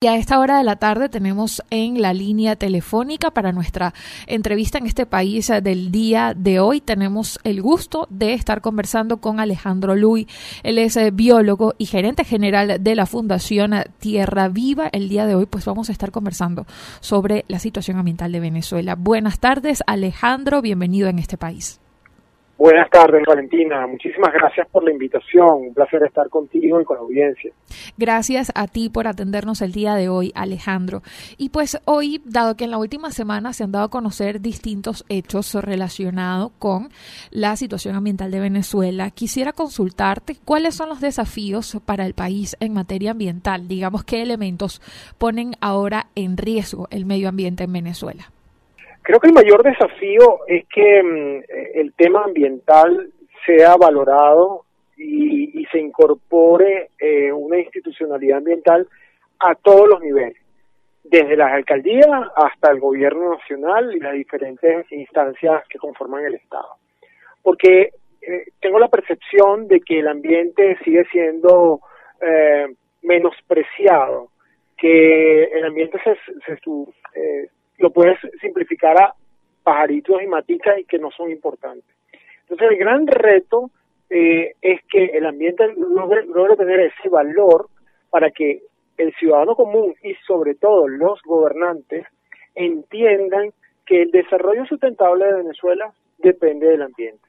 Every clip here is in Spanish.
Y a esta hora de la tarde tenemos en la línea telefónica para nuestra entrevista en este país del día de hoy. Tenemos el gusto de estar conversando con Alejandro Luy. Él es eh, biólogo y gerente general de la Fundación Tierra Viva. El día de hoy pues vamos a estar conversando sobre la situación ambiental de Venezuela. Buenas tardes Alejandro, bienvenido en este país. Buenas tardes, Valentina. Muchísimas gracias por la invitación. Un placer estar contigo y con la audiencia. Gracias a ti por atendernos el día de hoy, Alejandro. Y pues hoy, dado que en la última semana se han dado a conocer distintos hechos relacionados con la situación ambiental de Venezuela, quisiera consultarte cuáles son los desafíos para el país en materia ambiental. Digamos, qué elementos ponen ahora en riesgo el medio ambiente en Venezuela. Creo que el mayor desafío es que mm, el tema ambiental sea valorado y, se incorpore eh, una institucionalidad ambiental a todos los niveles, desde las alcaldías hasta el gobierno nacional y las diferentes instancias que conforman el Estado. Porque eh, tengo la percepción de que el ambiente sigue siendo eh, menospreciado, que el ambiente se, se, lo puedes simplificar a pajaritos y maticas y que no son importantes. Entonces el gran reto eh, es que el ambiente logre, tener ese valor para que el ciudadano común y sobre todo los gobernantes entiendan que el desarrollo sustentable de Venezuela depende del ambiente.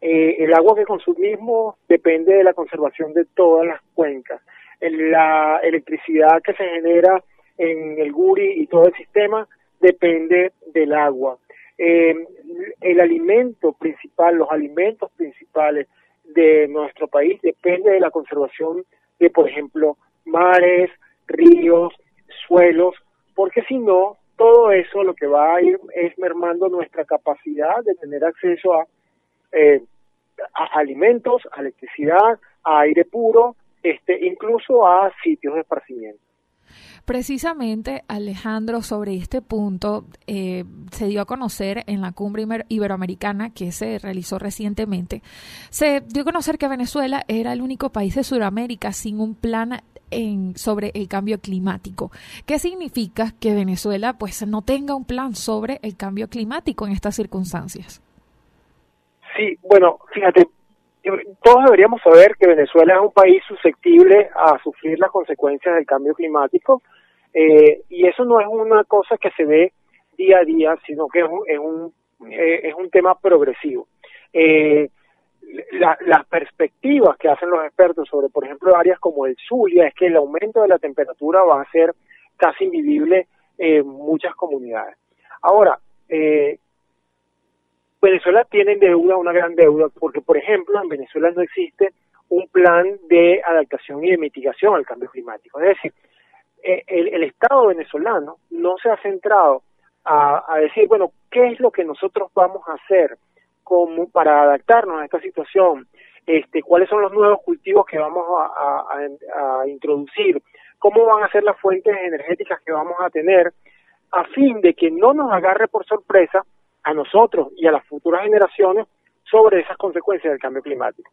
Eh, el agua que consumimos depende de la conservación de todas las cuencas. La electricidad que se genera en el Guri y todo el sistema depende del agua. Eh, el alimento principal, los alimentos principales de nuestro país depende de la conservación de, por ejemplo, mares, ríos, suelos, porque si no, todo eso lo que va a ir es mermando nuestra capacidad de tener acceso a, eh, a alimentos, a electricidad, a aire puro, este, incluso a sitios de esparcimiento. Precisamente, Alejandro, sobre este punto eh, se dio a conocer en la cumbre iberoamericana que se realizó recientemente, se dio a conocer que Venezuela era el único país de Sudamérica sin un plan en, sobre el cambio climático. ¿Qué significa que Venezuela pues no tenga un plan sobre el cambio climático en estas circunstancias? Sí, bueno, fíjate, todos deberíamos saber que Venezuela es un país susceptible a sufrir las consecuencias del cambio climático eh, y eso no es una cosa que se ve día a día, sino que es un, es un, eh, es un tema progresivo. Eh, las perspectivas que hacen los expertos sobre, por ejemplo, áreas como el Zulia es que el aumento de la temperatura va a ser casi invivible en muchas comunidades. Ahora, eh, Venezuela tiene deuda, una gran deuda, porque, por ejemplo, en Venezuela no existe un plan de adaptación y de mitigación al cambio climático. Es decir, eh, el, Estado venezolano no se ha centrado a, decir, bueno, ¿qué es lo que nosotros vamos a hacer como para adaptarnos a esta situación? Este, ¿Cuáles son los nuevos cultivos que vamos a, a introducir? ¿Cómo van a ser las fuentes energéticas que vamos a tener? A fin de que no nos agarre por sorpresa a nosotros y a las futuras generaciones sobre esas consecuencias del cambio climático.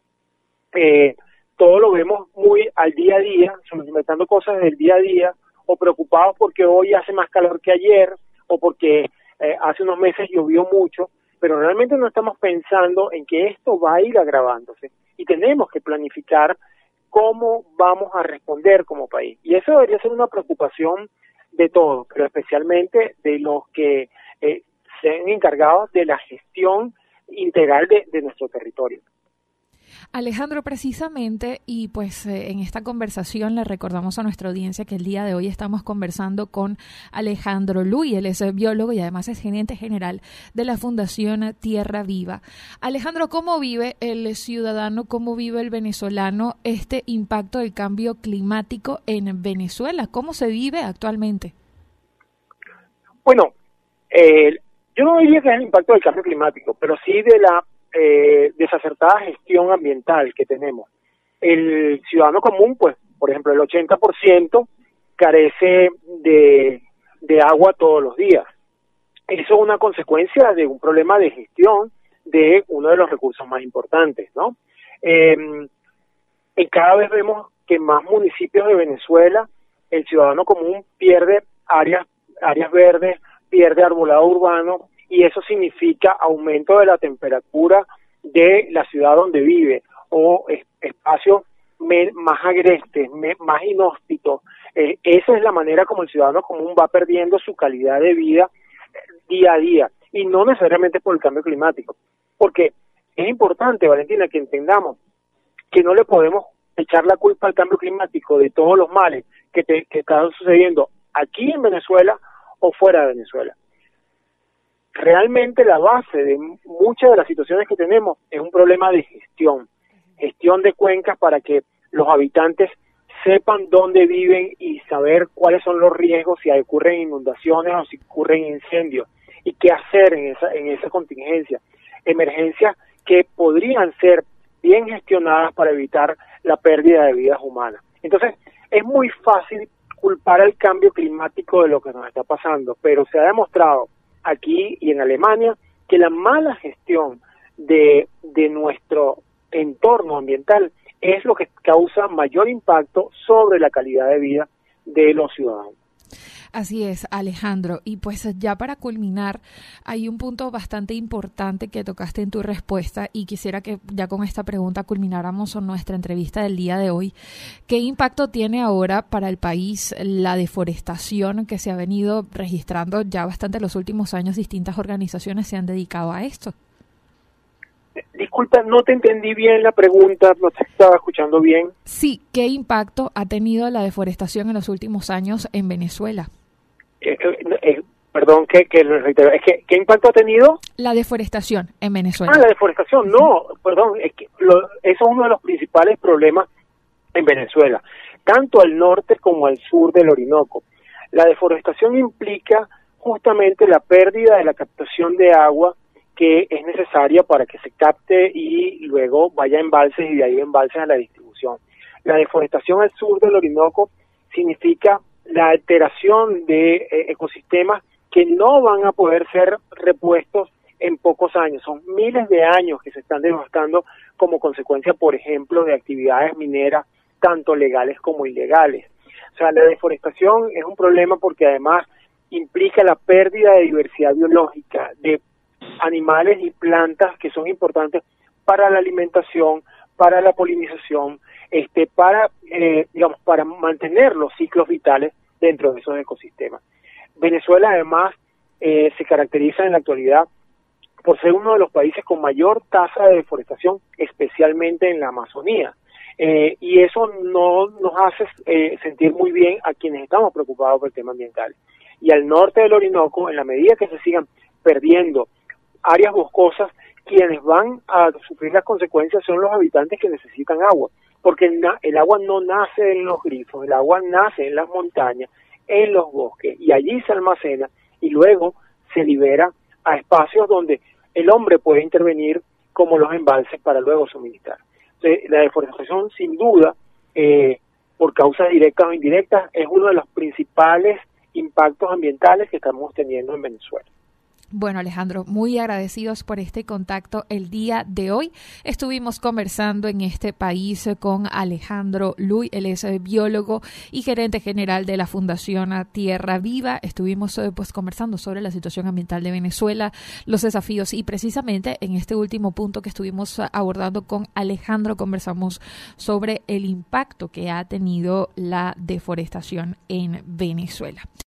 Eh, todo lo vemos muy al día a día, inventando cosas del día a día, o preocupados porque hoy hace más calor que ayer, o porque eh, hace unos meses llovió mucho, pero realmente no estamos pensando en que esto va a ir agravándose y tenemos que planificar cómo vamos a responder como país. Y eso debería ser una preocupación de todos, pero especialmente de los que eh, sean encargados de la gestión integral de, nuestro territorio. Alejandro, precisamente, y pues eh, en esta conversación le recordamos a nuestra audiencia que el día de hoy estamos conversando con Alejandro Luy, él es biólogo y además es gerente general de la Fundación Tierra Viva. Alejandro, ¿cómo vive el ciudadano, cómo vive el venezolano este impacto del cambio climático en Venezuela? ¿Cómo se vive actualmente? Bueno, eh, yo no diría que es el impacto del cambio climático, pero sí de la eh, desacertada gestión ambiental que tenemos. El ciudadano común, pues, por ejemplo, el 80% carece de, agua todos los días. Eso es una consecuencia de un problema de gestión de uno de los recursos más importantes, ¿no? Eh, y cada vez vemos que más municipios de Venezuela el ciudadano común pierde áreas, áreas verdes, pierde arbolado urbano y eso significa aumento de la temperatura de la ciudad donde vive o espacios más agrestes, más inhóspitos. Eh, esa es la manera como el ciudadano común va perdiendo su calidad de vida eh, día a día y no necesariamente por el cambio climático. Porque es importante, Valentina, que entendamos que no le podemos echar la culpa al cambio climático de todos los males que, que están sucediendo aquí en Venezuela o fuera de Venezuela. Realmente la base de muchas de las situaciones que tenemos es un problema de gestión, gestión de cuencas para que los habitantes sepan dónde viven y saber cuáles son los riesgos si ocurren inundaciones o si ocurren incendios y qué hacer en esa, en esa contingencia. Emergencias que podrían ser bien gestionadas para evitar la pérdida de vidas humanas. Entonces, es muy fácil culpar al cambio climático de lo que nos está pasando, pero se ha demostrado aquí y en Alemania que la mala gestión de, de nuestro entorno ambiental es lo que causa mayor impacto sobre la calidad de vida de los ciudadanos. Así es, Alejandro. Y pues ya para culminar, hay un punto bastante importante que tocaste en tu respuesta y quisiera que ya con esta pregunta culmináramos nuestra entrevista del día de hoy. ¿Qué impacto tiene ahora para el país la deforestación que se ha venido registrando ya bastante en los últimos años? Distintas organizaciones se han dedicado a esto. Disculpa, no te entendí bien la pregunta, no te estaba escuchando bien. Sí, ¿qué impacto ha tenido la deforestación en los últimos años en Venezuela? Eh, perdón, que, que es que, ¿qué impacto ha tenido? La deforestación en Venezuela. Ah, la deforestación, no, perdón, es que eso es uno de los principales problemas en Venezuela, tanto al norte como al sur del Orinoco. La deforestación implica justamente la pérdida de la captación de agua que es necesaria para que se capte y luego vaya a embalses y de ahí embalses a la distribución. La deforestación al sur del Orinoco significa la alteración de eh, ecosistemas que no van a poder ser repuestos en pocos años. Son miles de años que se están devastando como consecuencia, por ejemplo, de actividades mineras, tanto legales como ilegales. O sea, la deforestación es un problema porque además implica la pérdida de diversidad biológica, de animales y plantas que son importantes para la alimentación, para la polinización, este, para, eh, digamos, para mantener los ciclos vitales dentro de esos ecosistemas. Venezuela además eh, se caracteriza en la actualidad por ser uno de los países con mayor tasa de deforestación, especialmente en la Amazonía. Eh, y eso no nos hace sentir muy bien a quienes estamos preocupados por el tema ambiental. Y al norte del Orinoco, en la medida que se sigan perdiendo áreas boscosas, quienes van a sufrir las consecuencias son los habitantes que necesitan agua, porque el, agua no nace en los grifos, el agua nace en las montañas, en los bosques, y allí se almacena y luego se libera a espacios donde el hombre puede intervenir como los embalses para luego suministrar. la deforestación, sin duda, eh, por causas directas o indirectas, es uno de los principales impactos ambientales que estamos teniendo en Venezuela. Bueno, Alejandro, muy agradecidos por este contacto el día de hoy. Estuvimos conversando en este país con Alejandro Luy, él es eh, biólogo y gerente general de la Fundación Tierra Viva. Estuvimos eh, pues conversando sobre la situación ambiental de Venezuela, los desafíos y precisamente en este último punto que estuvimos abordando con Alejandro conversamos sobre el impacto que ha tenido la deforestación en Venezuela.